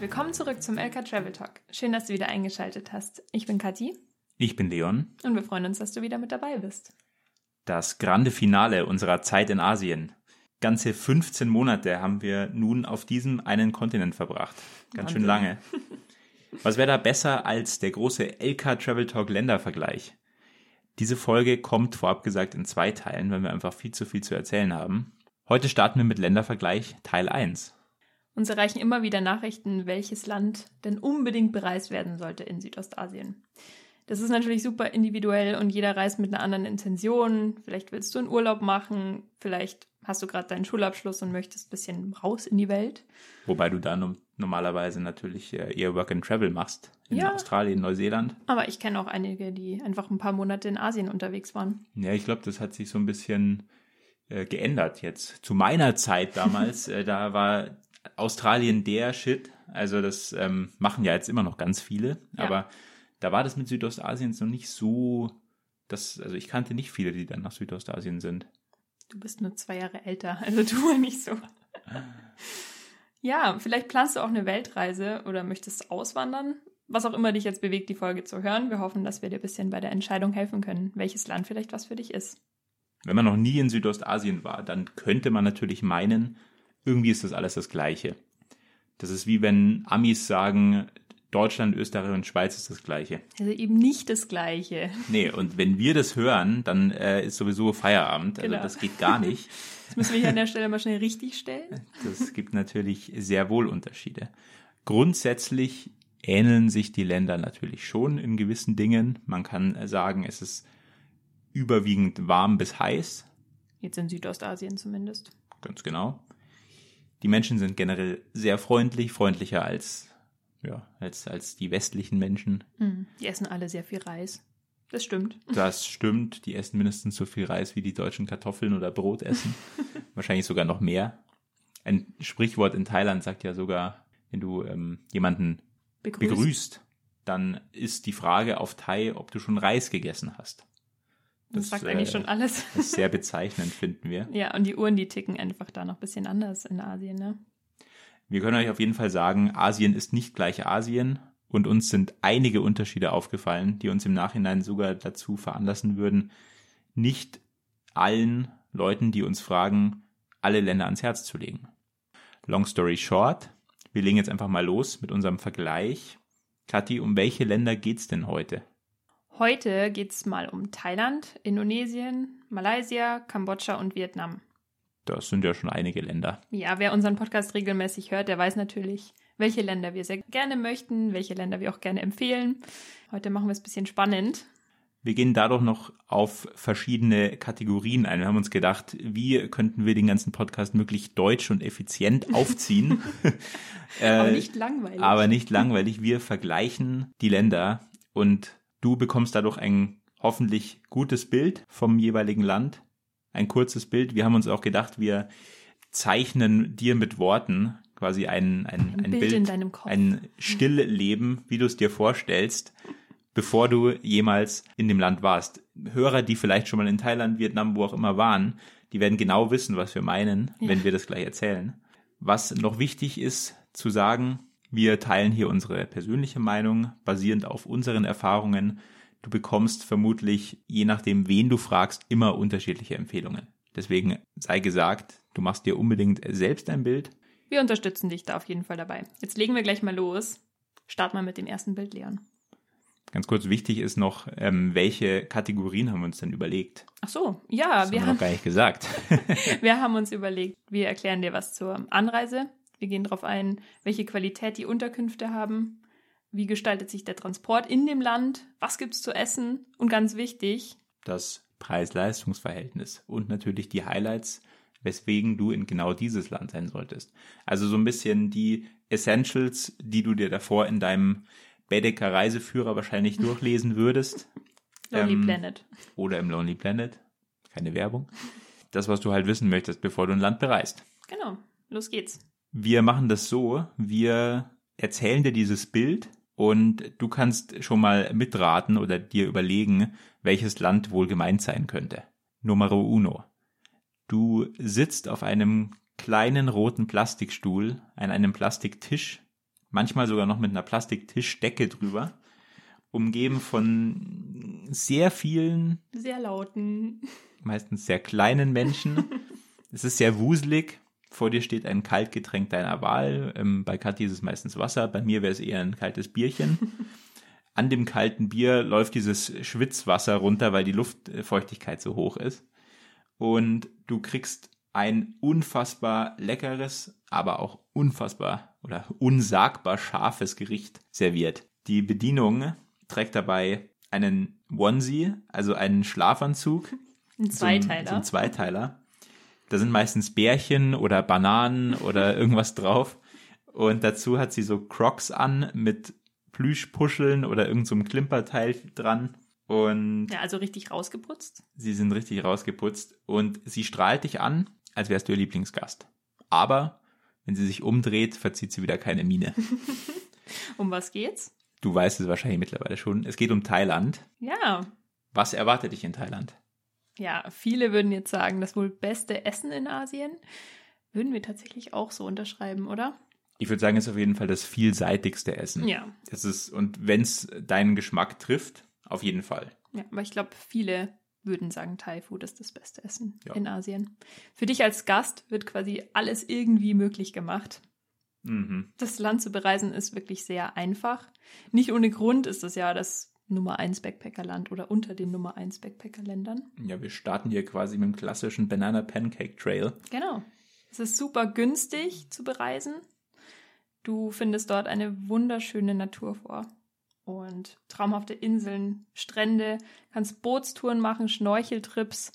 Willkommen zurück zum LK Travel Talk. Schön, dass du wieder eingeschaltet hast. Ich bin Kathi. Ich bin Leon. Und wir freuen uns, dass du wieder mit dabei bist. Das grande Finale unserer Zeit in Asien. Ganze 15 Monate haben wir nun auf diesem einen Kontinent verbracht. Ganz Wahnsinn. schön lange. Was wäre da besser als der große LK Travel Talk Ländervergleich? Diese Folge kommt vorab gesagt in zwei Teilen, weil wir einfach viel zu viel zu erzählen haben. Heute starten wir mit Ländervergleich Teil 1. Uns erreichen immer wieder Nachrichten, welches Land denn unbedingt bereist werden sollte in Südostasien. Das ist natürlich super individuell und jeder reist mit einer anderen Intention. Vielleicht willst du einen Urlaub machen, vielleicht hast du gerade deinen Schulabschluss und möchtest ein bisschen raus in die Welt. Wobei du da normalerweise natürlich äh, eher Work and Travel machst. In ja, Australien, Neuseeland. Aber ich kenne auch einige, die einfach ein paar Monate in Asien unterwegs waren. Ja, ich glaube, das hat sich so ein bisschen äh, geändert jetzt. Zu meiner Zeit damals, äh, da war Australien der Shit. Also das ähm, machen ja jetzt immer noch ganz viele. Ja. Aber da war das mit Südostasien noch nicht so. Das, also ich kannte nicht viele, die dann nach Südostasien sind. Du bist nur zwei Jahre älter, also tu nicht so. ja, vielleicht planst du auch eine Weltreise oder möchtest auswandern. Was auch immer dich jetzt bewegt, die Folge zu hören. Wir hoffen, dass wir dir ein bisschen bei der Entscheidung helfen können, welches Land vielleicht was für dich ist. Wenn man noch nie in Südostasien war, dann könnte man natürlich meinen, irgendwie ist das alles das Gleiche. Das ist wie wenn Amis sagen, Deutschland, Österreich und Schweiz ist das Gleiche. Also eben nicht das Gleiche. Nee, und wenn wir das hören, dann äh, ist sowieso Feierabend. Also genau. das geht gar nicht. Das müssen wir hier an der Stelle mal schnell richtig stellen. Das gibt natürlich sehr wohl Unterschiede. Grundsätzlich ähneln sich die Länder natürlich schon in gewissen Dingen. Man kann sagen, es ist überwiegend warm bis heiß. Jetzt in Südostasien zumindest. Ganz genau. Die Menschen sind generell sehr freundlich, freundlicher als, ja, als, als die westlichen Menschen. Hm, die essen alle sehr viel Reis. Das stimmt. Das stimmt. Die essen mindestens so viel Reis, wie die deutschen Kartoffeln oder Brot essen. Wahrscheinlich sogar noch mehr. Ein Sprichwort in Thailand sagt ja sogar, wenn du ähm, jemanden begrüßt. begrüßt, dann ist die Frage auf Thai, ob du schon Reis gegessen hast. Das, das sagt äh, eigentlich schon alles. ist sehr bezeichnend, finden wir. Ja, und die Uhren, die ticken einfach da noch ein bisschen anders in Asien, ne? Wir können euch auf jeden Fall sagen, Asien ist nicht gleich Asien und uns sind einige Unterschiede aufgefallen, die uns im Nachhinein sogar dazu veranlassen würden, nicht allen Leuten, die uns fragen, alle Länder ans Herz zu legen. Long story short, wir legen jetzt einfach mal los mit unserem Vergleich. Kathi, um welche Länder geht's denn heute? Heute geht es mal um Thailand, Indonesien, Malaysia, Kambodscha und Vietnam. Das sind ja schon einige Länder. Ja, wer unseren Podcast regelmäßig hört, der weiß natürlich, welche Länder wir sehr gerne möchten, welche Länder wir auch gerne empfehlen. Heute machen wir es ein bisschen spannend. Wir gehen dadurch noch auf verschiedene Kategorien ein. Wir haben uns gedacht, wie könnten wir den ganzen Podcast möglichst deutsch und effizient aufziehen. aber nicht langweilig. Aber nicht langweilig. Wir vergleichen die Länder und Du bekommst dadurch ein hoffentlich gutes Bild vom jeweiligen Land, ein kurzes Bild. Wir haben uns auch gedacht, wir zeichnen dir mit Worten quasi ein, ein, ein, ein Bild, Bild ein Stillleben, wie du es dir vorstellst, bevor du jemals in dem Land warst. Hörer, die vielleicht schon mal in Thailand, Vietnam, wo auch immer waren, die werden genau wissen, was wir meinen, ja. wenn wir das gleich erzählen. Was noch wichtig ist zu sagen, wir teilen hier unsere persönliche Meinung, basierend auf unseren Erfahrungen. Du bekommst vermutlich, je nachdem, wen du fragst, immer unterschiedliche Empfehlungen. Deswegen sei gesagt, du machst dir unbedingt selbst ein Bild. Wir unterstützen dich da auf jeden Fall dabei. Jetzt legen wir gleich mal los. Start mal mit dem ersten Bild, Leon. Ganz kurz wichtig ist noch, ähm, welche Kategorien haben wir uns denn überlegt? Ach so, ja, das wir haben wir noch gar nicht gesagt. wir haben uns überlegt, wir erklären dir was zur Anreise, wir gehen darauf ein, welche Qualität die Unterkünfte haben, wie gestaltet sich der Transport in dem Land, was gibt es zu essen und ganz wichtig, das Preis-Leistungs-Verhältnis und natürlich die Highlights, weswegen du in genau dieses Land sein solltest. Also so ein bisschen die Essentials, die du dir davor in deinem Bedecker Reiseführer wahrscheinlich durchlesen würdest. Lonely ähm, Planet. Oder im Lonely Planet. Keine Werbung. Das, was du halt wissen möchtest, bevor du ein Land bereist. Genau. Los geht's. Wir machen das so, wir erzählen dir dieses Bild und du kannst schon mal mitraten oder dir überlegen, welches Land wohl gemeint sein könnte. Numero uno. Du sitzt auf einem kleinen roten Plastikstuhl an einem Plastiktisch manchmal sogar noch mit einer Plastiktischdecke drüber, umgeben von sehr vielen, Sehr lauten. meistens sehr kleinen Menschen. es ist sehr wuselig. Vor dir steht ein Kaltgetränk deiner Wahl. Ähm, bei Kathi ist es meistens Wasser, bei mir wäre es eher ein kaltes Bierchen. An dem kalten Bier läuft dieses Schwitzwasser runter, weil die Luftfeuchtigkeit so hoch ist. Und du kriegst ein unfassbar leckeres, aber auch unfassbar oder unsagbar scharfes Gericht serviert. Die Bedienung trägt dabei einen Onesie, also einen Schlafanzug. Ein so ein- Zweiteiler. So ein Zweiteiler. Da sind meistens Bärchen oder Bananen oder irgendwas drauf. Und dazu hat sie so Crocs an mit Plüschpuscheln oder irgendeinem so Klimperteil dran. Und ja, also richtig rausgeputzt. sie sind richtig rausgeputzt. Und sie strahlt dich an, als wärst du ihr Lieblingsgast. Aber wenn sie sich umdreht, verzieht sie wieder keine Miene. Um was geht's? Du weißt es wahrscheinlich mittlerweile schon. Es geht um Thailand. Ja. Was erwartet dich in Thailand? Ja, viele würden jetzt sagen, das wohl beste Essen in Asien. Würden wir tatsächlich auch so unterschreiben, oder? Ich würde sagen, es ist auf jeden Fall das vielseitigste Essen. Ja. Es ist, und wenn es deinen Geschmack trifft, auf jeden Fall. Ja, aber ich glaube, viele würden sagen, Thai Food ist das beste Essen Ja. in Asien. Für dich als Gast wird quasi alles irgendwie möglich gemacht. Mhm. Das Land zu bereisen ist wirklich sehr einfach. Nicht ohne Grund ist es ja das Nummer 1 Backpackerland oder unter den Nummer 1 Backpackerländern. Ja, wir starten hier quasi mit dem klassischen Banana Pancake Trail. Genau. Es ist super günstig zu bereisen. Du findest dort eine wunderschöne Natur vor. Und traumhafte Inseln, Strände, kannst Bootstouren machen, Schnorcheltrips.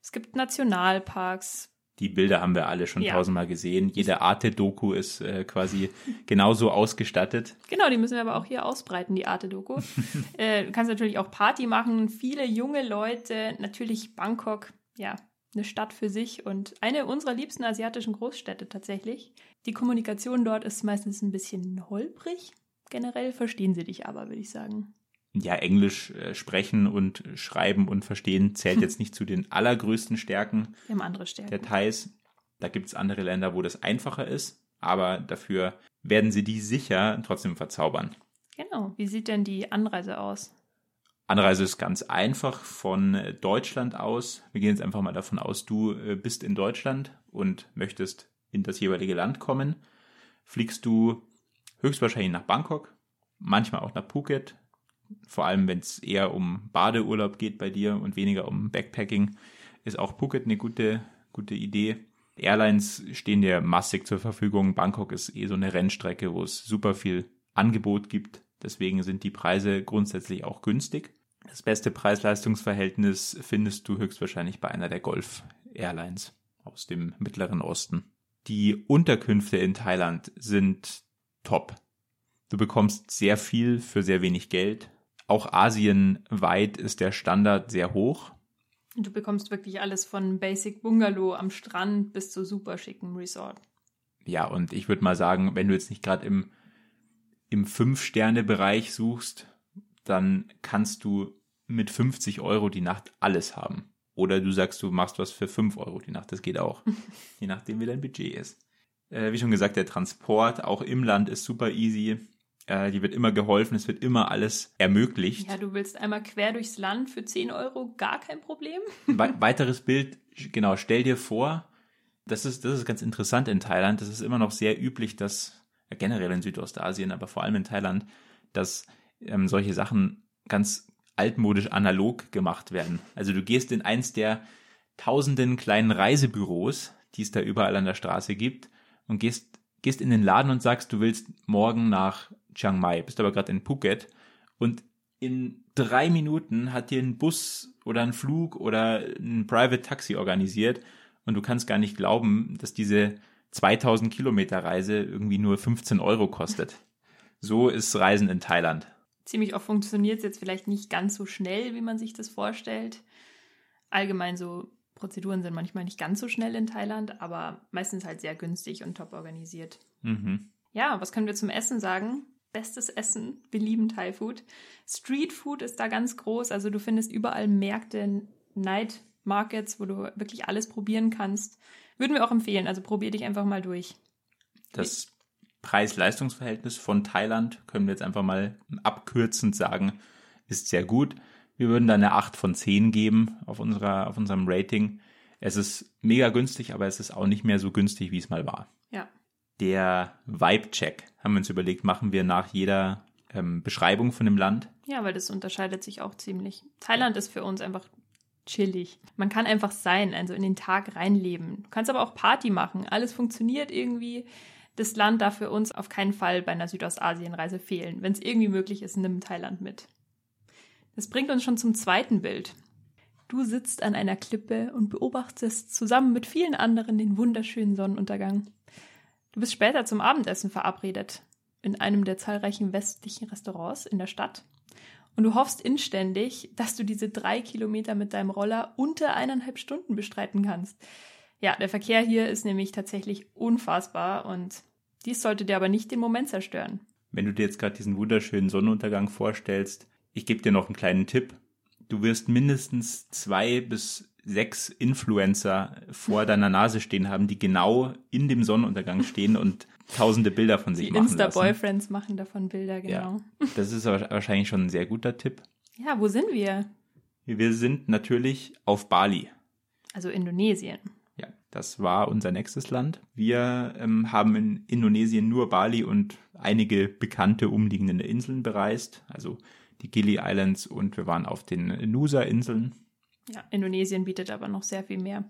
Es gibt Nationalparks. Die Bilder haben wir alle schon Ja. tausendmal gesehen. Jede Arte-Doku ist äh, quasi genauso ausgestattet. Genau, die müssen wir aber auch hier ausbreiten, die Arte-Doku. äh, du kannst natürlich auch Party machen, viele junge Leute, natürlich Bangkok, ja, eine Stadt für sich und eine unserer liebsten asiatischen Großstädte tatsächlich. Die Kommunikation dort ist meistens ein bisschen holprig. Generell verstehen sie dich aber, würde ich sagen. Ja, Englisch äh, sprechen und schreiben und verstehen zählt jetzt nicht zu den allergrößten Stärken Wir haben andere Stärken. der Thais. Da gibt es andere Länder, wo das einfacher ist, aber dafür werden sie die sicher trotzdem verzaubern. Genau. Wie sieht denn die Anreise aus? Anreise ist ganz einfach von äh, Deutschland aus. Wir gehen jetzt einfach mal davon aus, du äh, bist in Deutschland und möchtest in das jeweilige Land kommen. Fliegst du höchstwahrscheinlich nach Bangkok, manchmal auch nach Phuket. Vor allem, wenn es eher um Badeurlaub geht bei dir und weniger um Backpacking, ist auch Phuket eine gute, gute Idee. Airlines stehen dir massig zur Verfügung. Bangkok ist eh so eine Rennstrecke, wo es super viel Angebot gibt. Deswegen sind die Preise grundsätzlich auch günstig. Das beste Preis-Leistungs-Verhältnis findest du höchstwahrscheinlich bei einer der Golf-Airlines aus dem Mittleren Osten. Die Unterkünfte in Thailand sind top. Du bekommst sehr viel für sehr wenig Geld. Auch asienweit ist der Standard sehr hoch. Du bekommst wirklich alles von Basic Bungalow am Strand bis zu super schicken Resort. Ja, und ich würde mal sagen, wenn du jetzt nicht gerade im, im Fünf-Sterne-Bereich suchst, dann kannst du mit 50 Euro die Nacht alles haben. Oder du sagst, du machst was für 5 Euro die Nacht. Das geht auch. je nachdem, wie dein Budget ist. Äh, wie schon gesagt, der Transport auch im Land ist super easy. Äh, die wird immer geholfen, es wird immer alles ermöglicht. Ja, du willst einmal quer durchs Land für 10 Euro, gar kein Problem. We weiteres Bild, genau, stell dir vor, das ist, das ist ganz interessant in Thailand. Das ist immer noch sehr üblich, dass ja, generell in Südostasien, aber vor allem in Thailand, dass ähm, solche Sachen ganz altmodisch analog gemacht werden. Also du gehst in eins der tausenden kleinen Reisebüros, die es da überall an der Straße gibt, und gehst, gehst in den Laden und sagst, du willst morgen nach Chiang Mai, bist aber gerade in Phuket und in drei Minuten hat dir ein Bus oder ein Flug oder ein Private Taxi organisiert und du kannst gar nicht glauben, dass diese 2000 Kilometer Reise irgendwie nur 15 Euro kostet. So ist Reisen in Thailand. Ziemlich oft funktioniert es jetzt vielleicht nicht ganz so schnell, wie man sich das vorstellt. Allgemein so Prozeduren sind manchmal nicht ganz so schnell in Thailand, aber meistens halt sehr günstig und top organisiert. Mhm. Ja, was können wir zum Essen sagen? Bestes Essen. Wir lieben Thai Food. Street Food ist da ganz groß. Also du findest überall Märkte, Night Markets, wo du wirklich alles probieren kannst. Würden wir auch empfehlen. Also probier dich einfach mal durch. Das Preis-Leistungs-Verhältnis von Thailand, können wir jetzt einfach mal abkürzend sagen, ist sehr gut. Wir würden da eine 8 von 10 geben auf, unserer, auf unserem Rating. Es ist mega günstig, aber es ist auch nicht mehr so günstig, wie es mal war. Ja. Der Vibe-Check, haben wir uns überlegt, machen wir nach jeder ähm, Beschreibung von dem Land. Ja, weil das unterscheidet sich auch ziemlich. Thailand ist für uns einfach chillig. Man kann einfach sein, also in den Tag reinleben. Du kannst aber auch Party machen. Alles funktioniert irgendwie. Das Land darf für uns auf keinen Fall bei einer Südostasienreise fehlen. Wenn es irgendwie möglich ist, nimm Thailand mit. Das bringt uns schon zum zweiten Bild. Du sitzt an einer Klippe und beobachtest zusammen mit vielen anderen den wunderschönen Sonnenuntergang. Du bist später zum Abendessen verabredet in einem der zahlreichen westlichen Restaurants in der Stadt. Und du hoffst inständig, dass du diese drei Kilometer mit deinem Roller unter eineinhalb Stunden bestreiten kannst. Ja, der Verkehr hier ist nämlich tatsächlich unfassbar und dies sollte dir aber nicht den Moment zerstören. Wenn du dir jetzt gerade diesen wunderschönen Sonnenuntergang vorstellst, ich gebe dir noch einen kleinen Tipp. Du wirst mindestens zwei bis sechs Influencer vor deiner Nase stehen haben, die genau in dem Sonnenuntergang stehen und tausende Bilder von sich Die machen Insta-Boyfriends machen davon Bilder, genau. Ja, das ist wahrscheinlich schon ein sehr guter Tipp. Ja, wo sind wir? Wir sind natürlich auf Bali. Also Indonesien. Ja, das war unser nächstes Land. Wir ähm, haben in Indonesien nur Bali und einige bekannte umliegende Inseln bereist, also die Gili Islands und wir waren auf den Nusa-Inseln. Ja, Indonesien bietet aber noch sehr viel mehr.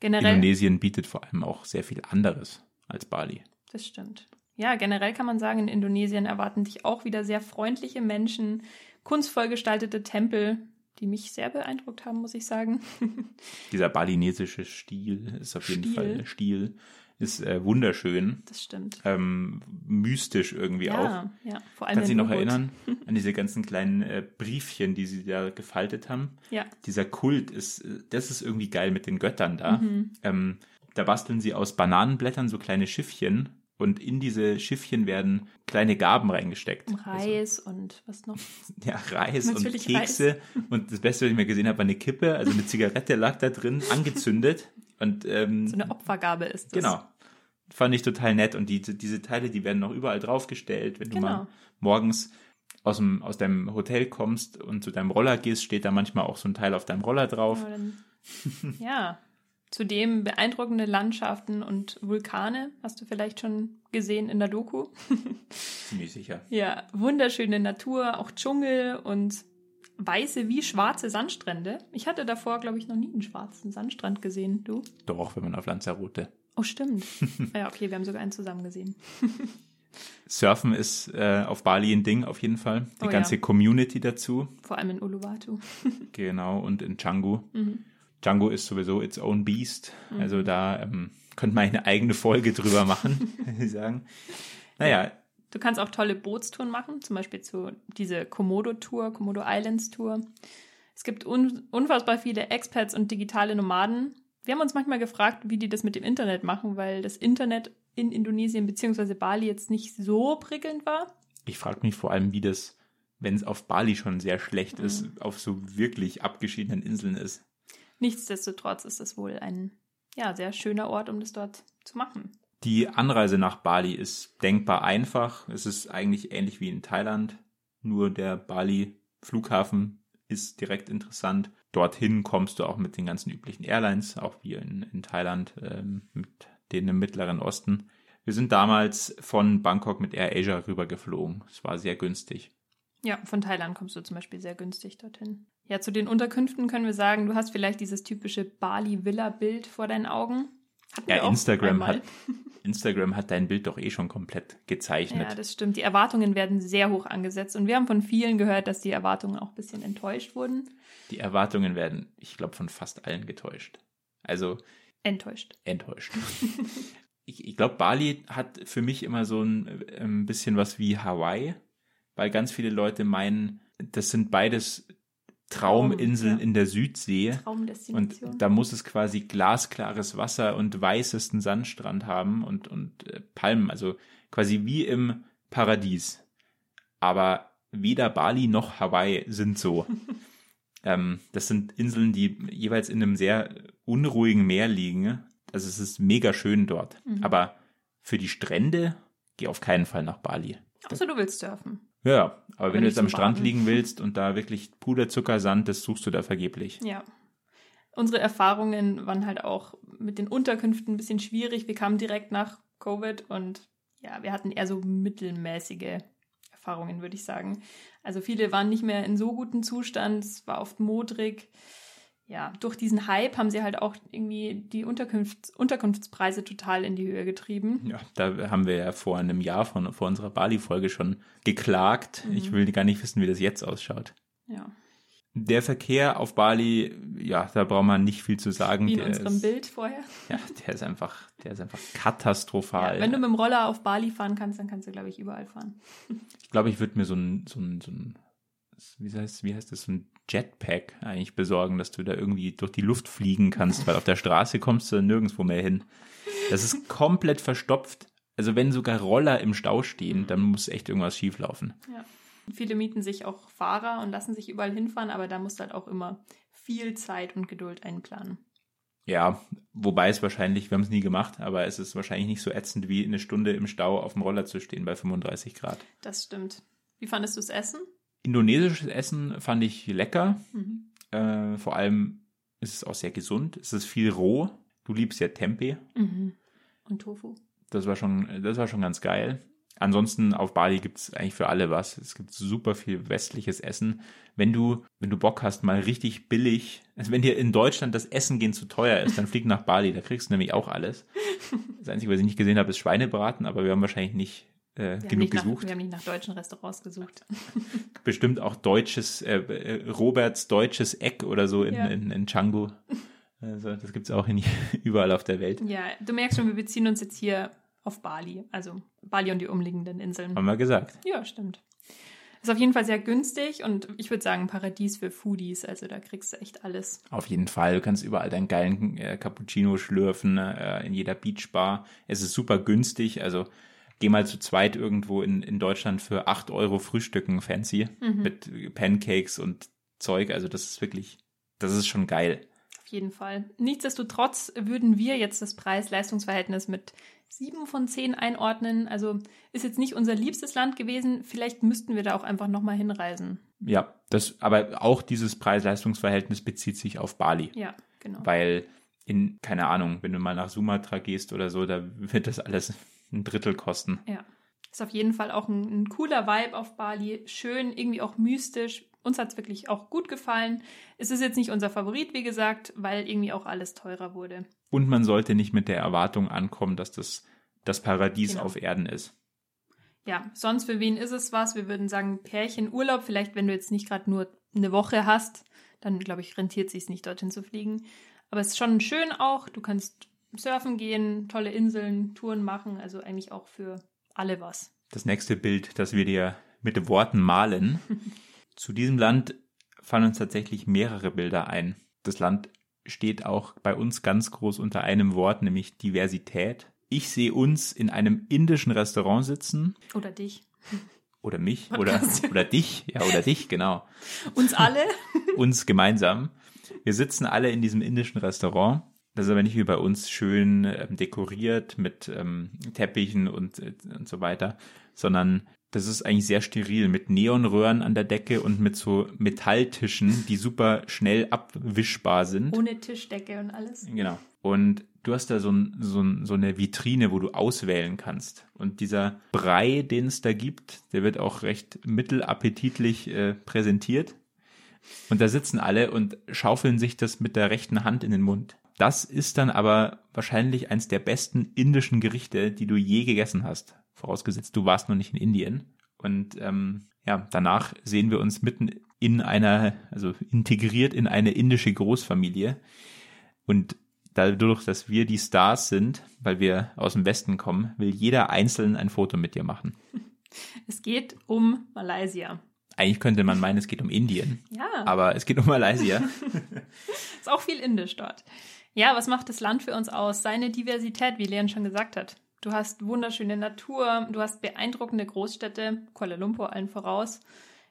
Generell, Indonesien bietet vor allem auch sehr viel anderes als Bali. das stimmt. Ja, generell kann man sagen, in Indonesien erwarten dich auch wieder sehr freundliche Menschen, kunstvoll gestaltete Tempel, die mich sehr beeindruckt haben, muss ich sagen. Dieser balinesische Stil ist auf jeden Stil. Fall Stil, ist äh, wunderschön, Das stimmt. ähm, mystisch irgendwie auch. Ja, ja. Vor allem Kannst du dich noch erinnern an diese ganzen kleinen äh, Briefchen, die sie da gefaltet haben? Ja. Dieser Kult ist, äh, das ist irgendwie geil mit den Göttern da. Mhm. Ähm, da basteln sie aus Bananenblättern so kleine Schiffchen und in diese Schiffchen werden kleine Gaben reingesteckt. Also, Reis und was noch? ja, Reis und Kekse. Und das Beste, was ich mir gesehen habe, war eine Kippe, also eine Zigarette lag da drin, angezündet. Und ähm, So eine Opfergabe ist das. Genau. Fand ich total nett. Und die, diese Teile, die werden noch überall draufgestellt. Wenn du Genau. mal morgens aus, dem, aus deinem Hotel kommst und zu deinem Roller gehst, steht da manchmal auch so ein Teil auf deinem Roller drauf. Dann, ja. Zudem beeindruckende Landschaften und Vulkane hast du vielleicht schon gesehen in der Doku. Ziemlich sicher. Ja, wunderschöne Natur, auch Dschungel und weiße wie schwarze Sandstrände. Ich hatte davor, glaube ich, noch nie einen schwarzen Sandstrand gesehen. Du? Doch, wenn man auf Lanzarote. Oh, stimmt. ja, okay, wir haben sogar einen zusammen gesehen. Surfen ist äh, auf Bali ein Ding auf jeden Fall. Die Oh ja. ganze Community dazu. Vor allem in Uluwatu. Genau. Und in Canggu. Mhm. Django ist sowieso its own beast. Also da ähm, könnte man eine eigene Folge drüber machen, würde ich sagen. Naja, Du kannst auch tolle Bootstouren machen, zum Beispiel zu diese Komodo-Tour, Komodo Islands-Tour. Es gibt un unfassbar viele Expats und digitale Nomaden. Wir haben uns manchmal gefragt, wie die das mit dem Internet machen, weil das Internet in Indonesien bzw. Bali jetzt nicht so prickelnd war. ich frage mich vor allem, wie das, wenn es auf Bali schon sehr schlecht Mhm. ist, auf so wirklich abgeschiedenen Inseln ist. Nichtsdestotrotz ist es wohl ein ja, sehr schöner Ort, um das dort zu machen. Die Anreise nach Bali ist denkbar einfach. Es ist eigentlich ähnlich wie in Thailand, nur der Bali-Flughafen ist direkt interessant. Dorthin kommst du auch mit den ganzen üblichen Airlines, auch wie in, in Thailand, ähm, mit denen im Mittleren Osten. Wir sind damals von Bangkok mit Air Asia rübergeflogen. Es war sehr günstig. Ja, von Thailand kommst du zum Beispiel sehr günstig dorthin. Ja, zu den Unterkünften können wir sagen, du hast vielleicht dieses typische Bali-Villa-Bild vor deinen Augen. Hatten Ja, Instagram hat, Instagram hat dein Bild doch eh schon komplett gezeichnet. Ja, das stimmt. Die Erwartungen werden sehr hoch angesetzt und wir haben von vielen gehört, dass die Erwartungen auch ein bisschen enttäuscht wurden. Die Erwartungen werden, ich glaube, von fast allen getäuscht. Also Enttäuscht. enttäuscht. ich ich glaube, Bali hat für mich immer so ein ähm, bisschen was wie Hawaii, weil ganz viele Leute meinen, das sind beides Trauminseln Traum, ja. in der Südsee. Und da muss es quasi glasklares Wasser und weißesten Sandstrand haben und, und äh, Palmen, also quasi wie im Paradies. Aber weder Bali noch Hawaii sind so. ähm, das sind Inseln, die jeweils in einem sehr unruhigen Meer liegen. Also es ist mega schön dort. Mhm. Aber für die Strände geh auf keinen Fall nach Bali. Außer du willst surfen. Ja, aber, Aber wenn du jetzt am Strand Baden. liegen willst und da wirklich Puderzucker, Sand, das suchst du da vergeblich. Ja. Unsere Erfahrungen waren halt auch mit den Unterkünften ein bisschen schwierig. Wir kamen direkt nach Covid und ja, wir hatten eher so mittelmäßige Erfahrungen, würde ich sagen. Also viele waren nicht mehr in so gutem Zustand, es war oft modrig. Ja, durch diesen Hype haben sie halt auch irgendwie die Unterkunfts Unterkunftspreise total in die Höhe getrieben. Ja, da haben wir ja vor einem Jahr von, vor unserer Bali-Folge schon geklagt. Mhm. Ich will gar nicht wissen, wie das jetzt ausschaut. Ja, Der Verkehr auf Bali, ja, da braucht man nicht viel zu sagen. wie in der unserem ist, Bild vorher. Ja, der ist einfach, der ist einfach katastrophal. Ja, wenn du mit dem Roller auf Bali fahren kannst, dann kannst du, glaube ich, überall fahren. ich glaube, ich würde mir so ein, so ein, so ein wie heißt, wie heißt das, so ein Jetpack eigentlich besorgen, dass du da irgendwie durch die Luft fliegen kannst, weil auf der Straße kommst du nirgendwo mehr hin. Das ist komplett verstopft. Also wenn sogar Roller im Stau stehen, dann muss echt irgendwas schieflaufen. Ja. Viele mieten sich auch Fahrer und lassen sich überall hinfahren, aber da musst du halt auch immer viel Zeit und Geduld einplanen. Ja, wobei es wahrscheinlich, wir haben es nie gemacht, aber es ist wahrscheinlich nicht so ätzend wie eine Stunde im Stau auf dem Roller zu stehen bei 35 Grad. Das stimmt. Wie fandest du das Essen? Indonesisches Essen fand ich lecker. Mhm. Äh, vor allem ist es auch sehr gesund. Es ist viel roh. Du liebst ja Tempeh. Mhm. Und Tofu? Das war schon, das war schon ganz geil. Ansonsten auf Bali gibt es eigentlich für alle was. Es gibt super viel westliches Essen. Wenn du, wenn du Bock hast, mal richtig billig, also wenn dir in Deutschland das Essen gehen zu teuer ist, dann flieg nach Bali, da kriegst du nämlich auch alles. Das Einzige, was ich nicht gesehen habe, ist Schweinebraten, aber wir haben wahrscheinlich nicht äh, genug nicht nach, gesucht. wir haben nicht nach deutschen Restaurants gesucht. Bestimmt auch deutsches, äh, äh, Roberts deutsches Eck oder so in, Ja. in, in Canggu. Also das gibt's auch in, überall auf der Welt. Ja, du merkst schon, wir beziehen uns jetzt hier auf Bali. Also Bali und die umliegenden Inseln. Haben wir gesagt. Ja, stimmt. Ist auf jeden Fall sehr günstig und ich würde sagen, ein Paradies für Foodies. Also da kriegst du echt alles. Auf jeden Fall. Du kannst überall deinen geilen äh, Cappuccino schlürfen, äh, in jeder Beachbar. Es ist super günstig. Also geh mal zu zweit irgendwo in, in Deutschland für 8 Euro frühstücken, fancy, mit Pancakes und Zeug. Also das ist wirklich, das ist schon geil. Auf jeden Fall. Nichtsdestotrotz würden wir jetzt das Preis-Leistungs-Verhältnis mit sieben von zehn einordnen. Also ist jetzt nicht unser liebstes Land gewesen. Vielleicht müssten wir da auch einfach nochmal hinreisen. Ja, das, aber auch dieses Preis-Leistungs-Verhältnis bezieht sich auf Bali. Ja, genau. Weil in, keine Ahnung, wenn du mal nach Sumatra gehst oder so, da wird das alles ein Drittel kosten. Ja. Ist auf jeden Fall auch ein, ein cooler Vibe auf Bali. Schön, irgendwie auch mystisch. Uns hat es wirklich auch gut gefallen. Es ist jetzt nicht unser Favorit, wie gesagt, weil irgendwie auch alles teurer wurde. Und man sollte nicht mit der Erwartung ankommen, dass das das Paradies Genau. auf Erden ist. Ja, sonst für wen ist es was? Wir würden sagen, Pärchenurlaub, vielleicht wenn du jetzt nicht gerade nur eine Woche hast, dann glaube ich, rentiert sich nicht dorthin zu fliegen. Aber es ist schon schön auch. Du kannst surfen gehen, tolle Inseln, Touren machen, also eigentlich auch für alle was. Das nächste Bild, das wir dir mit Worten malen. Zu diesem Land fallen uns tatsächlich mehrere Bilder ein. Das Land steht auch bei uns ganz groß unter einem Wort, nämlich Diversität. Ich sehe uns in einem indischen Restaurant sitzen Oder dich. oder mich oder, oder dich, ja, oder dich, genau. Uns alle. uns gemeinsam. Wir sitzen alle in diesem indischen Restaurant. Das ist aber nicht wie bei uns schön ähm, dekoriert mit ähm, Teppichen und, äh, und so weiter, sondern das ist eigentlich sehr steril mit Neonröhren an der Decke und mit so Metalltischen, die super schnell abwischbar sind. Ohne Tischdecke und alles. Genau. Und du hast da so, ein, so, ein, so eine Vitrine, wo du auswählen kannst. Und dieser Brei, den es da gibt, der wird auch recht mittelappetitlich äh, präsentiert. Und da sitzen alle und schaufeln sich das mit der rechten Hand in den Mund. Das ist dann aber wahrscheinlich eins der besten indischen Gerichte, die du je gegessen hast. Vorausgesetzt, du warst noch nicht in Indien. Und ähm, ja, danach sehen wir uns mitten in einer, also integriert in eine indische Großfamilie. Und dadurch, dass wir die Stars sind, weil wir aus dem Westen kommen, will jeder einzeln ein Foto mit dir machen. Es geht um Malaysia. Eigentlich könnte man meinen, es geht um Indien, Ja, aber es geht um Malaysia. ist auch viel Indisch dort. Ja, was macht das Land für uns aus? Seine Diversität, wie Leon schon gesagt hat. Du hast wunderschöne Natur, du hast beeindruckende Großstädte, Kuala Lumpur allen voraus.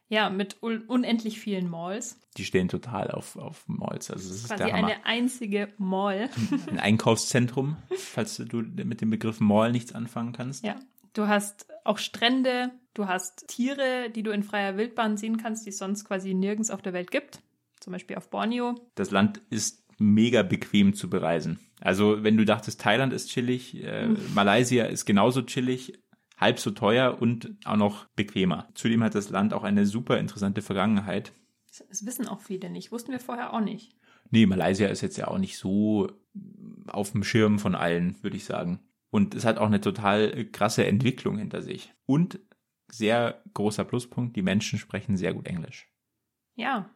Ja, mit un unendlich vielen Malls. Die stehen total auf, auf Malls. Also das ist Quasi eine einzige Mall. Ein Einkaufszentrum, falls du mit dem Begriff Mall nichts anfangen kannst. Ja, Du hast auch Strände, du hast Tiere, die du in freier Wildbahn sehen kannst, die es sonst quasi nirgends auf der Welt gibt. Zum Beispiel auf Borneo. Das Land ist mega bequem zu bereisen. Also wenn du dachtest, Thailand ist chillig, äh, Malaysia ist genauso chillig, halb so teuer und auch noch bequemer. Zudem hat das Land auch eine super interessante Vergangenheit. Das wissen auch viele nicht. Wussten wir vorher auch nicht. Nee, Malaysia ist jetzt ja auch nicht so auf dem Schirm von allen, würde ich sagen. Und es hat auch eine total krasse Entwicklung hinter sich. Und sehr großer Pluspunkt, die Menschen sprechen sehr gut Englisch. Ja,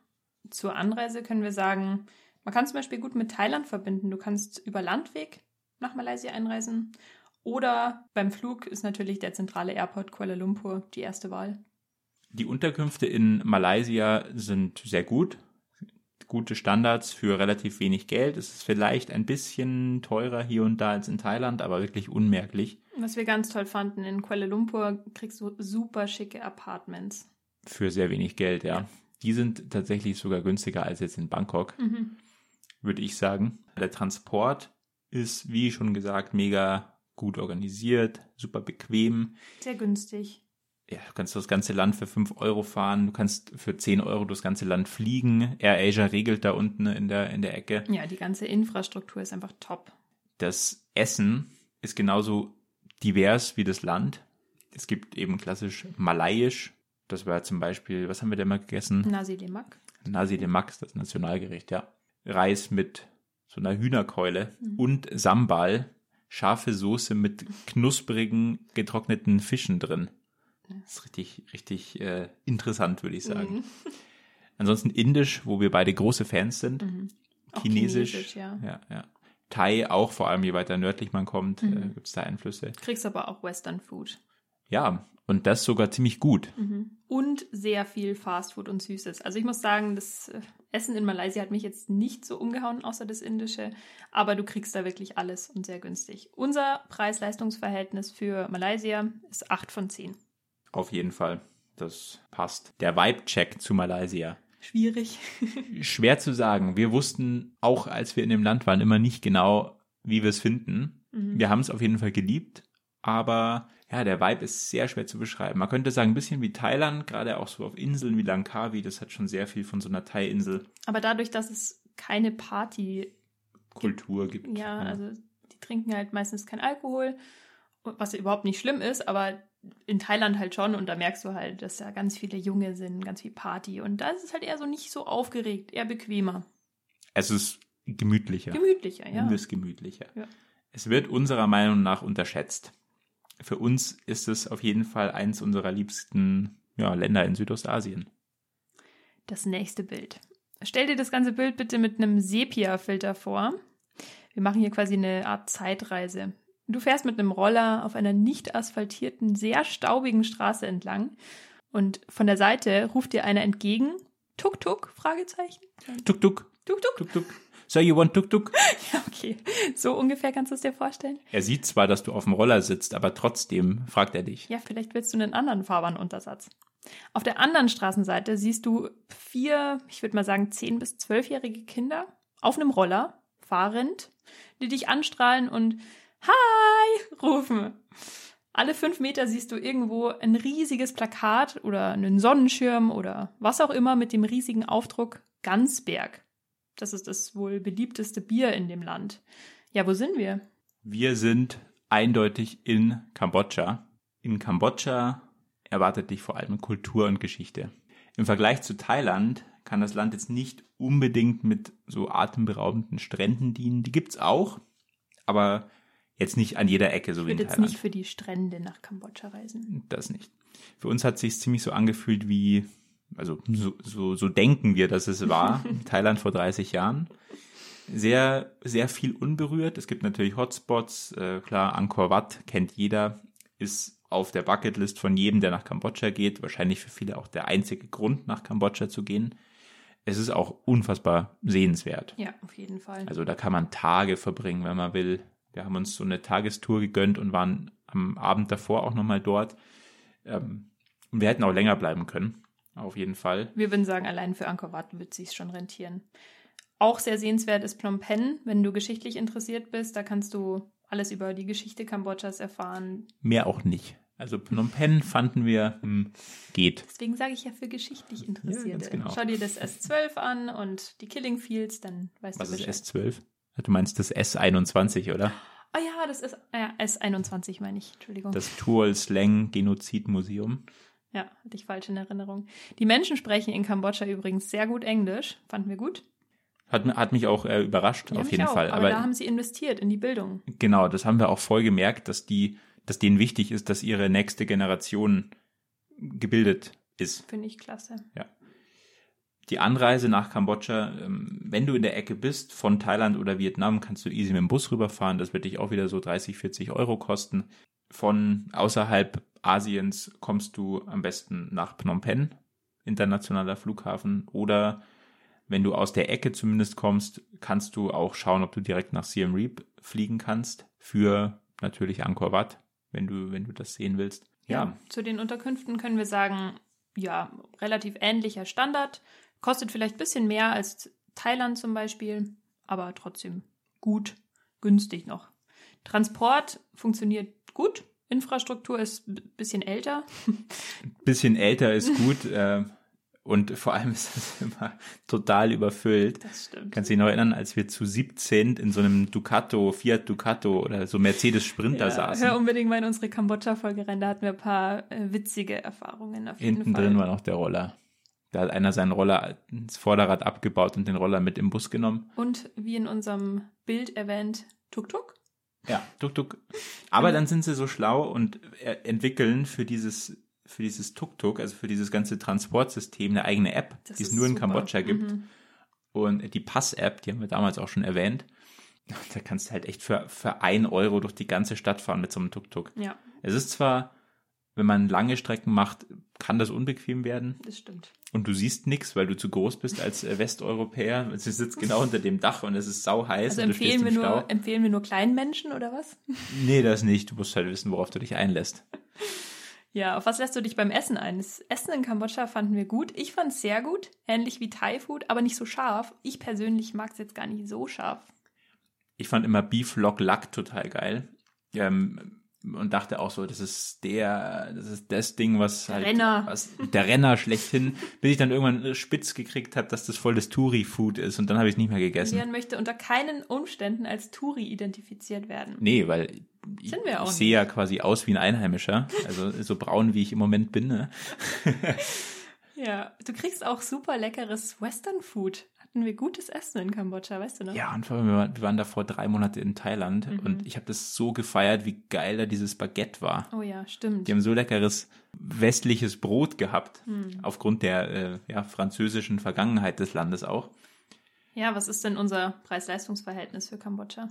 zur Anreise können wir sagen, man kann zum Beispiel gut mit Thailand verbinden. Du kannst über Landweg nach Malaysia einreisen. Oder beim Flug ist natürlich der zentrale Airport Kuala Lumpur die erste Wahl. Die Unterkünfte in Malaysia sind sehr gut. Gute Standards für relativ wenig Geld. Es ist vielleicht ein bisschen teurer hier und da als in Thailand, aber wirklich unmerklich. Was wir ganz toll fanden, in Kuala Lumpur kriegst du super schicke Apartments. Für sehr wenig Geld, ja. Die sind tatsächlich sogar günstiger als jetzt in Bangkok, Mhm. Würde ich sagen. Der Transport ist, wie schon gesagt, mega gut organisiert, super bequem. Sehr günstig. Ja, du kannst das ganze Land für 5 Euro fahren, du kannst für 10 Euro das ganze Land fliegen. Air Asia regelt da unten in der, in der Ecke. Ja, die ganze Infrastruktur ist einfach top. Das Essen ist genauso divers wie das Land. Es gibt eben klassisch Malayisch. Das war zum Beispiel, was haben wir denn mal gegessen? Nasi Lemak. Nasi Lemak, das Nationalgericht, ja. Reis mit so einer Hühnerkeule und Sambal, scharfe Soße mit knusprigen, getrockneten Fischen drin. Das ist richtig, richtig äh, interessant, würde ich sagen. Mhm. Ansonsten Indisch, wo wir beide große Fans sind. Mhm. Chinesisch. Chinesisch, ja. ja, ja. Thai auch, vor allem je weiter nördlich man kommt, Mhm. äh, gibt es da Einflüsse. Kriegst aber auch Western Food. Ja, und das sogar ziemlich gut. Und sehr viel Fastfood und Süßes. Also ich muss sagen, das äh, Essen in Malaysia hat mich jetzt nicht so umgehauen, außer das Indische. Aber du kriegst da wirklich alles und sehr günstig. Unser Preis-Leistungs-Verhältnis für Malaysia ist 8 von 10. Auf jeden Fall. Das passt. Der Vibe-Check zu Malaysia. Schwierig. Schwer zu sagen. Wir wussten auch, als wir in dem Land waren, immer nicht genau, wie wir es finden. Mhm. Wir haben es auf jeden Fall geliebt, aber ja, der Vibe ist sehr schwer zu beschreiben. Man könnte sagen, ein bisschen wie Thailand, gerade auch so auf Inseln wie Langkawi, das hat schon sehr viel von so einer Thai-Insel Aber dadurch, dass es keine Party Kultur gibt. Ja, also die trinken halt meistens kein Alkohol, was ja überhaupt nicht schlimm ist, aber in Thailand halt schon und da merkst du halt, dass da ganz viele Junge sind, ganz viel Party und da ist es halt eher so nicht so aufgeregt, eher bequemer, Es ist gemütlicher. gemütlicher, ja. Nennen wir es gemütlicher. Ja. Es wird unserer Meinung nach unterschätzt. Für uns ist es auf jeden Fall eins unserer liebsten ja, Länder in Südostasien. Das nächste Bild. Stell dir das ganze Bild bitte mit einem Sepia-Filter vor. Wir machen hier quasi eine Art Zeitreise. Du fährst mit einem Roller auf einer nicht asphaltierten, sehr staubigen Straße entlang und von der Seite ruft dir einer entgegen. Tuk tuk? Fragezeichen. Tuk tuk, Tuk So you want tuk tuk? Ja, okay. So ungefähr kannst du es dir vorstellen. Er sieht zwar, dass du auf dem Roller sitzt, aber trotzdem fragt er dich. Ja, vielleicht willst du einen anderen Fahrbahnuntersatz. Auf der anderen Straßenseite siehst du vier, ich würde mal sagen, zehn bis zwölfjährige Kinder auf einem Roller, fahrend, die dich anstrahlen und Hi rufen. Alle fünf Meter siehst du irgendwo ein riesiges Plakat oder einen Sonnenschirm oder was auch immer mit dem riesigen Aufdruck Gansberg. Das ist das wohl beliebteste Bier in dem Land. Ja, wo sind wir? Wir sind eindeutig in Kambodscha. In Kambodscha erwartet dich vor allem Kultur und Geschichte. Im Vergleich zu Thailand kann das Land jetzt nicht unbedingt mit so atemberaubenden Stränden dienen. Die gibt's auch, aber jetzt nicht an jeder Ecke, so Ich wie in würde jetzt Thailand. nicht für die Strände nach Kambodscha reisen. Das nicht. Für uns hat sich ziemlich so angefühlt wie, also so, so, so denken wir, dass es war, Thailand vor 30 Jahren. Sehr, sehr viel unberührt. Es gibt natürlich Hotspots. Äh, klar, Angkor Wat kennt jeder, ist auf der Bucketlist von jedem, der nach Kambodscha geht. Wahrscheinlich für viele auch der einzige Grund, nach Kambodscha zu gehen. Es ist auch unfassbar sehenswert. Ja, auf jeden Fall. Also da kann man Tage verbringen, wenn man will. Wir haben uns so eine Tagestour gegönnt und waren am Abend davor auch nochmal dort. Ähm, und wir hätten auch länger bleiben können, auf jeden Fall. Wir würden sagen, allein für Angkor Wat wird sich schon rentieren. Auch sehr sehenswert ist Phnom Penh, wenn du geschichtlich interessiert bist. Da kannst du alles über die Geschichte Kambodschas erfahren. Mehr auch nicht. Also Phnom Penh fanden wir, hm, geht. Deswegen sage ich ja für geschichtlich Interessierte. ganz genau. Schau dir das S12 an und die Killing Fields, dann weißt Was du ist Bescheid. S12? Du meinst das S21, oder? Oh ja, das ist ja, S21, meine ich. Entschuldigung. Das Tuol Sleng Genozidmuseum. Ja, hatte ich falsch in Erinnerung. Die Menschen sprechen in Kambodscha übrigens sehr gut Englisch. Fanden wir gut. Hat, hat mich auch äh, überrascht, Ja, auf jeden auch. Fall. Aber, da haben sie investiert in die Bildung. Genau, das haben wir auch voll gemerkt, dass die, dass denen wichtig ist, dass ihre nächste Generation gebildet ist. Finde ich klasse. Die Anreise nach Kambodscha, ähm, wenn du in der Ecke bist, von Thailand oder Vietnam, kannst du easy mit dem Bus rüberfahren. Das wird dich auch wieder so 30, 40 Euro kosten. Von außerhalb Asiens kommst du am besten nach Phnom Penh, internationaler Flughafen. Oder wenn du aus der Ecke zumindest kommst, kannst du auch schauen, ob du direkt nach Siem Reap fliegen kannst. Für natürlich Angkor Wat, wenn du, wenn du das sehen willst. Ja, Zu den Unterkünften können wir sagen, ja, relativ ähnlicher Standard. Kostet vielleicht ein bisschen mehr als Thailand zum Beispiel, aber trotzdem gut, günstig noch. Transport funktioniert gut. Infrastruktur ist ein bisschen älter. bisschen älter ist gut. äh, und vor allem ist es immer total überfüllt. Das stimmt. Kannst du dich noch erinnern, als wir zu 17 in so einem Ducato, Fiat Ducato oder so Mercedes Sprinter Ja, saßen? hör unbedingt mal in unsere Kambodscha-Folge rein, da hatten wir ein paar äh, witzige Erfahrungen auf jeden Hinten Fall. drin war noch der Roller. Da hat einer seinen Roller ins Vorderrad abgebaut und den Roller mit im Bus genommen. Und wie in unserem Bild erwähnt, Tuk-Tuk. Ja, tuk tuk. Aber dann sind sie so schlau und äh, entwickeln für dieses für dieses Tuk-Tuk, also für dieses ganze Transportsystem, eine eigene App, Das die es nur in super. Kambodscha gibt. Mhm. Und die Pass-App, die haben wir damals auch schon erwähnt. Da kannst du halt echt für, für ein Euro durch die ganze Stadt fahren mit so einem Tuk-Tuk. Ja, Es ist zwar, wenn man lange Strecken macht, kann das unbequem werden das stimmt. und du siehst nichts, weil du zu groß bist als äh, Westeuropäer. Sie sitzt genau unter dem Dach und es ist sau heiß Also und du stehst empfehlen wir, Stau. nur, empfehlen wir nur kleinen Menschen oder was? Nee, das nicht. Du musst halt wissen, worauf du dich einlässt. Ja, auf was lässt du dich beim Essen ein? Das Essen in Kambodscha fanden wir gut. Ich fand es sehr gut, ähnlich wie Thai-Food, aber nicht so scharf. Ich persönlich mag es jetzt gar nicht so scharf. Ich fand immer Beef Lok Lak total geil. Ähm, und dachte auch so, das ist der, das ist das Ding, was Der halt, Renner. was, der Renner schlechthin, bis ich dann irgendwann spitz gekriegt habe, dass das voll das Touri-Food ist und dann habe ich es nicht mehr gegessen. Leon möchte unter keinen Umständen als Touri identifiziert werden. Nee, weil ich, ich sehe ja quasi aus wie ein Einheimischer, also so braun wie ich im Moment bin. Ne? Ja, du kriegst auch super leckeres Western Food. Hatten wir gutes Essen in Kambodscha, weißt du noch? Ja, und vor allem, wir waren, wir waren davor drei Monate in Thailand Mhm. und ich habe das so gefeiert, wie geil da dieses Baguette war. Oh ja, stimmt. Die haben so leckeres westliches Brot gehabt, Hm. aufgrund der äh, ja, französischen Vergangenheit des Landes auch. Ja, was ist denn unser Preis-Leistungs-Verhältnis für Kambodscha?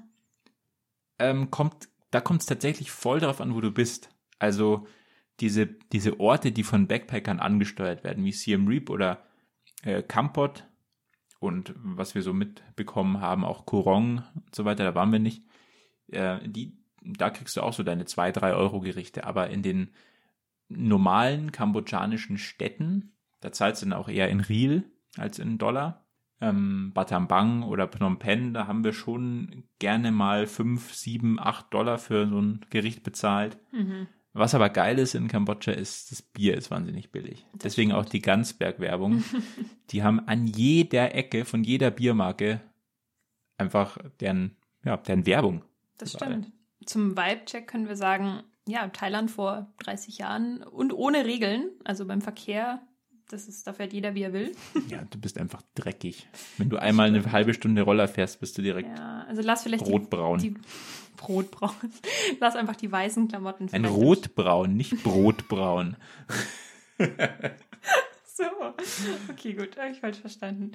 Ähm, kommt, da kommt es tatsächlich voll darauf an, wo du bist. Also diese, diese Orte, die von Backpackern angesteuert werden, wie Siem Reap oder äh, Kampot und was wir so mitbekommen haben, auch Kurong und so weiter, da waren wir nicht. Äh, die, da kriegst du auch so deine 2, 3 Euro Gerichte, aber in den normalen kambodschanischen Städten, da zahlst du dann auch eher in Riel als in Dollar. Ähm, Battambang oder Phnom Penh, da haben wir schon gerne mal 5, 7, 8 Dollar für so ein Gericht bezahlt. Mhm. Was aber geil ist in Kambodscha ist, das Bier ist wahnsinnig billig. Das Deswegen auch die Ganzberg-Werbung. die haben an jeder Ecke von jeder Biermarke einfach deren, ja, deren Werbung. Das Überall. stimmt. Zum Vibe-Check können wir sagen, ja, Thailand vor 30 Jahren und ohne Regeln, also beim Verkehr, das ist, da fährt jeder, wie er will. Ja, du bist einfach dreckig. Wenn du einmal eine halbe Stunde Roller fährst, bist du direkt Ja, also lass vielleicht rotbraun. die, die Brotbraun. Lass einfach die weißen Klamotten Ein rotbraun, nicht brotbraun. So, okay, gut, habe ich falsch verstanden.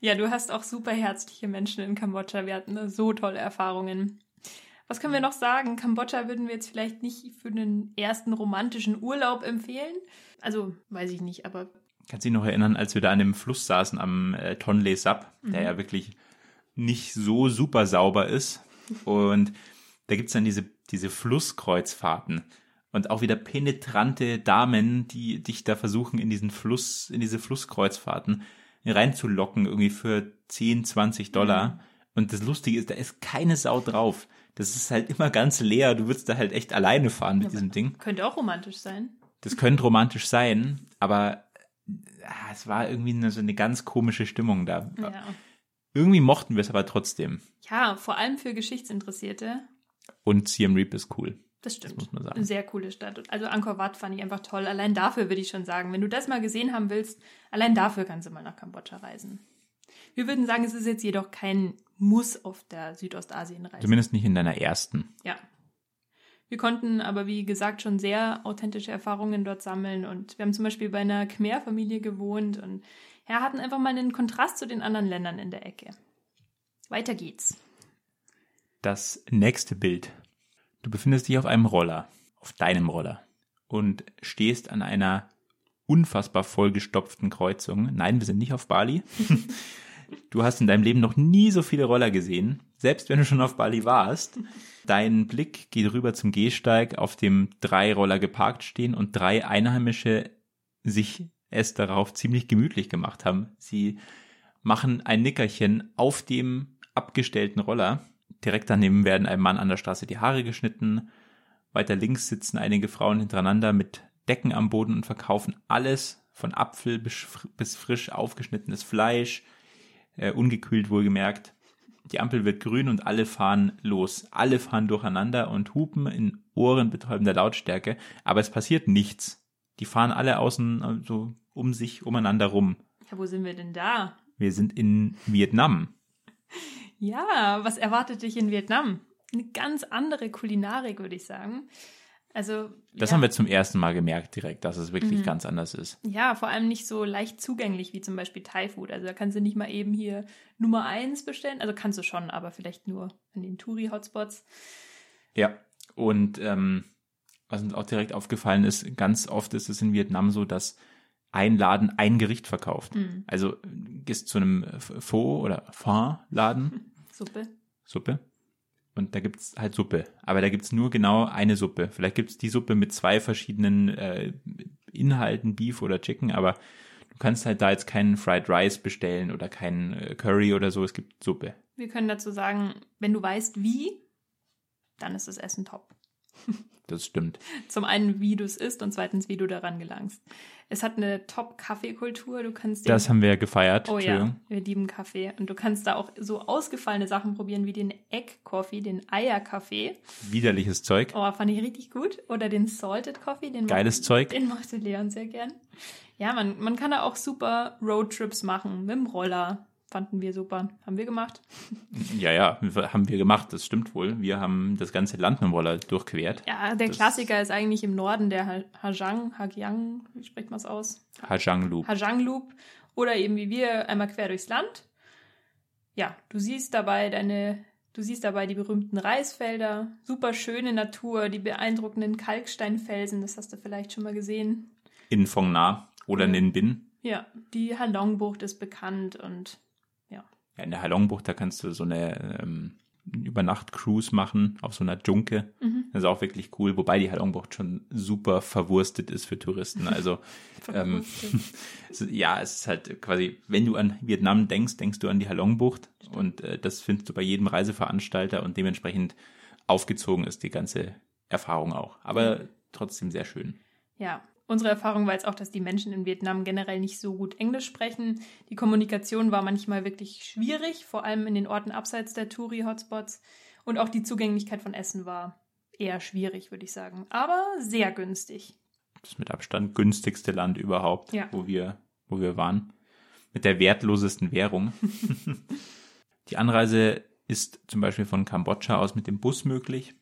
Ja, du hast auch super herzliche Menschen in Kambodscha. Wir hatten so tolle Erfahrungen. Was können wir noch sagen? Kambodscha würden wir jetzt vielleicht nicht für einen ersten romantischen Urlaub empfehlen. Also, weiß ich nicht, aber Kannst du dich noch erinnern, als wir da an dem Fluss saßen am äh, Tonle Sap, der ja wirklich nicht so super sauber ist. Und da gibt's dann diese, diese Flusskreuzfahrten. Und auch wieder penetrante Damen, die dich da versuchen, in diesen Fluss, in diese Flusskreuzfahrten reinzulocken, irgendwie für 10, 20 Dollar. Und das Lustige ist, da ist keine Sau drauf. Das ist halt immer ganz leer. Du würdest da halt echt alleine fahren mit Ja, diesem Ding. Könnte auch romantisch sein. Das könnte romantisch sein, aber ah, es war irgendwie eine, so eine ganz komische Stimmung da. Ja. Irgendwie mochten wir es aber trotzdem. ja, vor allem für Geschichtsinteressierte. Und Siem Reap ist cool. Das stimmt. muss man sagen. Eine sehr coole Stadt. Also Angkor Wat fand ich einfach toll. Allein dafür würde ich schon sagen, wenn du das mal gesehen haben willst, allein dafür kannst du mal nach Kambodscha reisen. Wir würden sagen, es ist jetzt jedoch kein Muss auf der Südostasienreise. Zumindest nicht in deiner ersten. Ja. Wir konnten aber, wie gesagt, schon sehr authentische Erfahrungen dort sammeln und wir haben zum Beispiel bei einer Khmer-Familie gewohnt und ja, hatten einfach mal einen Kontrast zu den anderen Ländern in der Ecke. Weiter geht's. Das nächste Bild. Du befindest dich auf einem Roller, auf deinem Roller und stehst an einer unfassbar vollgestopften Kreuzung. Nein, wir sind nicht auf Bali. Du hast in deinem Leben noch nie so viele Roller gesehen, selbst wenn du schon auf Bali warst. Dein Blick geht rüber zum Gehsteig, auf dem drei Roller geparkt stehen und drei Einheimische sich es darauf ziemlich gemütlich gemacht haben. Sie machen ein Nickerchen auf dem abgestellten Roller. Direkt daneben werden einem Mann an der Straße die Haare geschnitten. Weiter links sitzen einige Frauen hintereinander mit Decken am Boden und verkaufen alles von Apfel bis, frisch aufgeschnittenes Fleisch, äh, ungekühlt wohlgemerkt. Die Ampel wird grün und alle fahren los. Alle fahren durcheinander und hupen in ohrenbetäubender Lautstärke, aber es passiert nichts. Die fahren alle außen so um sich umeinander rum. Ja, wo sind wir denn da? Wir sind in Vietnam. Ja, was erwartet dich in Vietnam? Eine ganz andere Kulinarik, würde ich sagen. Also, Das ja, haben wir zum ersten Mal gemerkt direkt, dass es wirklich ganz anders ist. ja, vor allem nicht so leicht zugänglich wie zum Beispiel Thai Food. Also da kannst du nicht mal eben hier Nummer eins bestellen. Also kannst du schon, aber vielleicht nur an den Touri-Hotspots. Ja, und ähm, was uns auch direkt aufgefallen ist, ganz oft ist es in Vietnam so, dass ein Laden ein Gericht verkauft. Mhm. Also gehst zu einem Pho oder Pho-Laden, Suppe. Suppe, und da gibt's halt Suppe. Aber da gibt's nur genau eine Suppe. Vielleicht gibt's die Suppe mit zwei verschiedenen äh, Inhalten, Beef oder Chicken, aber du kannst halt da jetzt keinen Fried Rice bestellen oder keinen äh, Curry oder so. Es gibt Suppe. Wir können dazu sagen, wenn du weißt, wie, dann ist das Essen top. Das stimmt. Zum einen, wie du es isst und zweitens, wie du daran gelangst. Es hat eine Top-Kaffeekultur. Du kannst Das haben wir ja gefeiert. Oh ja, wir lieben Kaffee. Und du kannst da auch so ausgefallene Sachen probieren wie den Egg Coffee, den Eierkaffee. Widerliches Zeug. Oh, fand ich richtig gut. Oder den Salted Coffee, den Geiles mochte, Zeug. Den mochte Leon sehr gern. Ja, man, man kann da auch super Roadtrips machen mit dem Roller. Fanden wir super. Haben wir gemacht. Ja, ja, haben wir gemacht, das stimmt wohl. Wir haben das ganze Land mit Roller durchquert. Ja, der Das- Klassiker ist eigentlich im Norden der Ha- Hajang, Hagyang, wie spricht man es aus? Hajang Loop. Hajang Loop oder eben wie wir einmal quer durchs Land. Ja, du siehst dabei deine, du siehst dabei die berühmten Reisfelder, super schöne Natur, die beeindruckenden Kalksteinfelsen, das hast du vielleicht schon mal gesehen. In Phong Na oder. Ninh Bin. Ja, die Halongbucht ist bekannt und Ja, in der Halongbucht, da kannst du so eine ähm, Übernacht-Cruise machen auf so einer Junke. Mhm. Das ist auch wirklich cool, wobei die Halongbucht schon super verwurstet ist für Touristen. Also ähm, ja, es ist halt quasi, wenn du an Vietnam denkst, denkst du an die Halongbucht und äh, das findest du bei jedem Reiseveranstalter und dementsprechend aufgezogen ist die ganze Erfahrung auch. Aber trotzdem sehr schön. Ja, unsere Erfahrung war jetzt auch, dass die Menschen in Vietnam generell nicht so gut Englisch sprechen. Die Kommunikation war manchmal wirklich schwierig, vor allem in den Orten abseits der Touri-Hotspots. Und auch die Zugänglichkeit von Essen war eher schwierig, würde ich sagen. Aber sehr günstig. Das mit Abstand günstigste Land überhaupt, Ja. wo wir, wo wir waren. Mit der wertlosesten Währung. Die Anreise ist zum Beispiel von Kambodscha aus mit dem Bus möglich.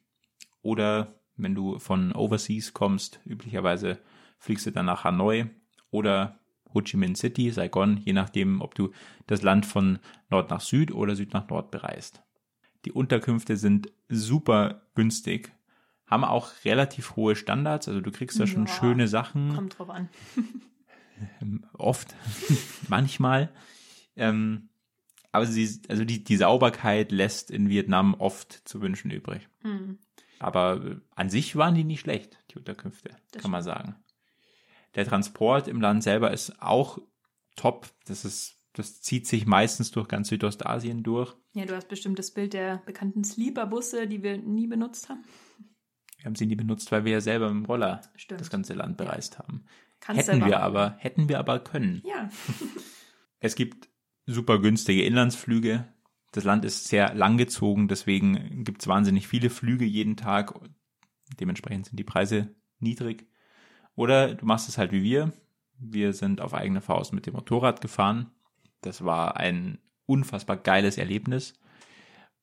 Oder wenn du von Overseas kommst, üblicherweise fliegst du dann nach Hanoi oder Ho Chi Minh City, Saigon, je nachdem, ob du das Land von Nord nach Süd oder Süd nach Nord bereist. Die Unterkünfte sind super günstig, haben auch relativ hohe Standards, also du kriegst da schon Ja. schöne Sachen Kommt drauf an. oft, manchmal. Ähm, aber sie, also die, die Sauberkeit lässt in Vietnam oft zu wünschen übrig. Hm. Aber an sich waren die nicht schlecht, die Unterkünfte, Das kann man sagen. Der Transport im Land selber ist auch top. Das ist Das zieht sich meistens durch ganz Südostasien durch. Ja, du hast bestimmt das Bild der bekannten Sleeper-Busse, die wir nie benutzt haben. Wir haben sie nie benutzt, weil wir ja selber mit dem Roller Stimmt. das ganze Land bereist haben. Kannst hätten wir aber, hätten wir aber können. Ja. Es gibt super günstige Inlandsflüge. Das Land ist sehr langgezogen, deswegen gibt es wahnsinnig viele Flüge jeden Tag. Dementsprechend sind die Preise niedrig. Oder du machst es halt wie wir. Wir sind auf eigene Faust mit dem Motorrad gefahren. Das war ein unfassbar geiles Erlebnis.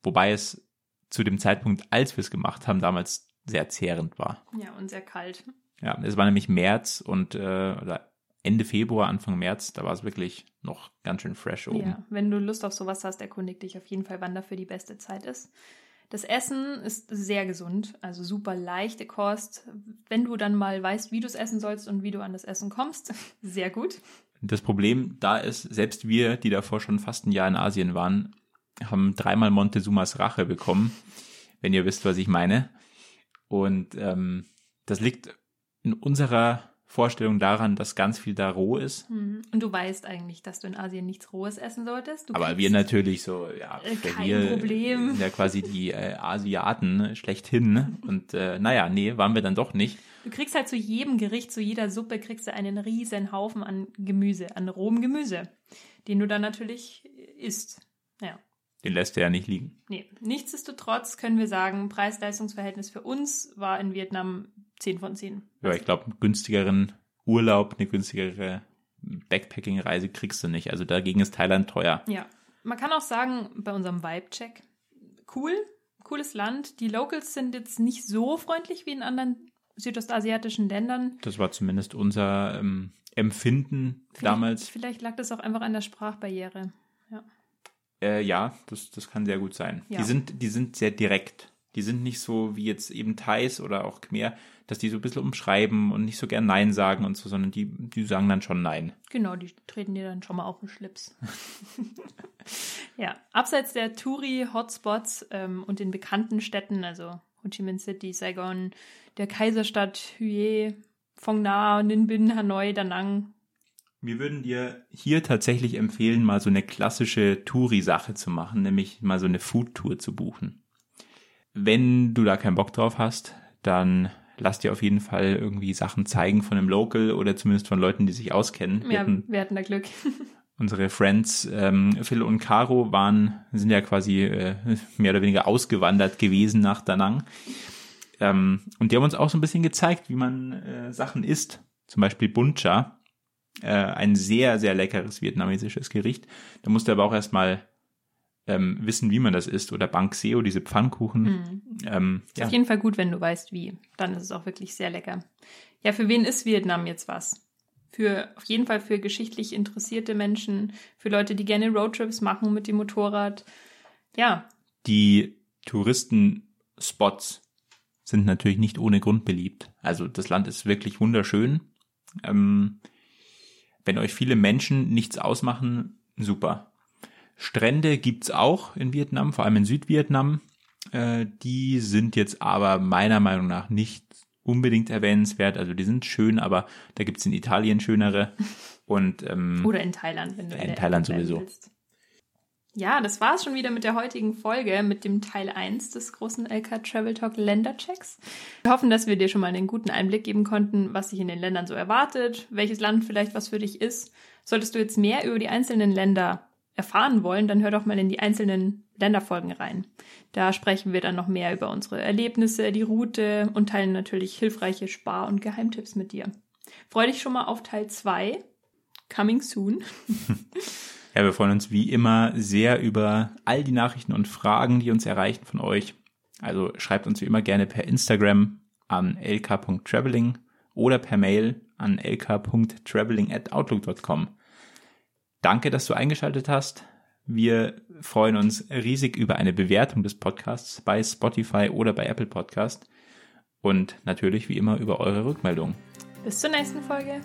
Wobei es zu dem Zeitpunkt, als wir es gemacht haben, damals sehr zehrend war. ja, und sehr kalt. Ja, es war nämlich März und äh, oder Ende Februar, Anfang März, da war es wirklich noch ganz schön fresh oben. Ja, wenn du Lust auf sowas hast, erkundig dich auf jeden Fall, wann dafür die beste Zeit ist. Das Essen ist sehr gesund, also super leichte Kost. Wenn du dann mal weißt, wie du es essen sollst und wie du an das Essen kommst, sehr gut. Das Problem da ist, selbst wir, die davor schon fast ein Jahr in Asien waren, haben dreimal Montezumas Rache bekommen, wenn ihr wisst, was ich meine. Und ähm, das liegt in unserer Vorstellung daran, dass ganz viel da roh ist. Mhm. Und du weißt eigentlich, dass du in Asien nichts Rohes essen solltest. Du Aber wir natürlich so, ja, Äh, kein wir Problem. sind ja quasi die äh, Asiaten schlechthin. ne? Und äh, naja, nee, waren wir dann doch nicht. Du kriegst halt zu jedem Gericht, zu jeder Suppe kriegst du einen riesen Haufen an Gemüse, an rohem Gemüse, den du dann natürlich isst. Ja. Den lässt er ja nicht liegen. Nee, nichtsdestotrotz können wir sagen, Preis-Leistungs-Verhältnis für uns war in Vietnam 10 von 10. Ja, ich glaube, einen günstigeren Urlaub, eine günstigere Backpacking-Reise kriegst du nicht. Also dagegen ist Thailand teuer. Ja. Man kann auch sagen, bei unserem Vibe-Check, cool, cooles Land. Die Locals sind jetzt nicht so freundlich wie in anderen südostasiatischen Ländern. Das war zumindest unser ähm, Empfinden Vielleicht- damals. Vielleicht lag das auch einfach an der Sprachbarriere. Äh, ja, das, das kann sehr gut sein. Ja. Die, sind, die sind sehr direkt. Die sind nicht so wie jetzt eben Thais oder auch Khmer, dass die so ein bisschen umschreiben und nicht so gern Nein sagen und so, sondern die, die sagen dann schon Nein. Genau, die treten dir dann schon mal auf den Schlips. ja, abseits der Touri-Hotspots ähm, und den bekannten Städten, also Ho Chi Minh City, Saigon, der Kaiserstadt Hue, Phong Na, Ninh Binh, Hanoi, Da Nang. Wir würden dir hier tatsächlich empfehlen, mal so eine klassische Touri-Sache zu machen, nämlich mal so eine Food-Tour zu buchen. Wenn du da keinen Bock drauf hast, dann lass dir auf jeden Fall irgendwie Sachen zeigen von einem Local oder zumindest von Leuten, die sich auskennen. Wir Ja, hatten wir hatten da Glück. unsere Friends ähm, Phil und Caro waren, sind ja quasi äh, mehr oder weniger ausgewandert gewesen nach Da Nang. Ähm, und die haben uns auch so ein bisschen gezeigt, wie man äh, Sachen isst. Zum Beispiel Buncha, äh, ein sehr, sehr leckeres vietnamesisches Gericht. Da musst du aber auch erstmal ähm, wissen, wie man das isst. Oder Bang Seo, diese Pfannkuchen. Mhm. Ähm, Ist ja. auf jeden Fall gut, wenn du weißt, wie. Dann ist es auch wirklich sehr lecker. Ja, für wen ist Vietnam jetzt was? Für, auf jeden Fall für geschichtlich interessierte Menschen, für Leute, die gerne Roadtrips machen mit dem Motorrad. Ja, Die Touristenspots sind natürlich nicht ohne Grund beliebt. Also das Land ist wirklich wunderschön. Ähm, wenn euch viele Menschen nichts ausmachen, super. Strände gibt's auch in Vietnam, vor allem in Südvietnam. Äh, die sind jetzt aber meiner Meinung nach nicht unbedingt erwähnenswert. Also die sind schön, aber da gibt's in Italien schönere. Und ähm, Oder in Thailand, wenn du in der Thailand sowieso. willst. Ja, das war's schon wieder mit der heutigen Folge, mit dem Teil 1 des großen LK Travel Talk Länderchecks. Wir hoffen, dass wir dir schon mal einen guten Einblick geben konnten, was sich in den Ländern so erwartet, welches Land vielleicht was für dich ist. Solltest du jetzt mehr über die einzelnen Länder erfahren wollen, dann hör doch mal in die einzelnen Länderfolgen rein. Da sprechen wir dann noch mehr über unsere Erlebnisse, die Route und teilen natürlich hilfreiche Spar- und Geheimtipps mit dir. Freu dich schon mal auf Teil 2. Coming soon. Ja, wir freuen uns wie immer sehr über all die Nachrichten und Fragen, die uns erreichen von euch. Also schreibt uns wie immer gerne per Instagram an lk.traveling oder per Mail an lk.traveling@outlook.com. Danke, dass du eingeschaltet hast. Wir freuen uns riesig über eine Bewertung des Podcasts bei Spotify oder bei Apple Podcast und natürlich wie immer über eure Rückmeldung. Bis zur nächsten Folge.